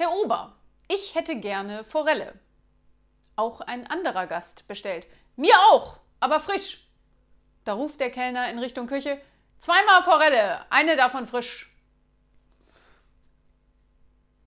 Herr Ober, ich hätte gerne Forelle. Auch ein anderer Gast bestellt. Mir auch, aber frisch. Da ruft der Kellner in Richtung Küche: Zweimal Forelle, eine davon frisch.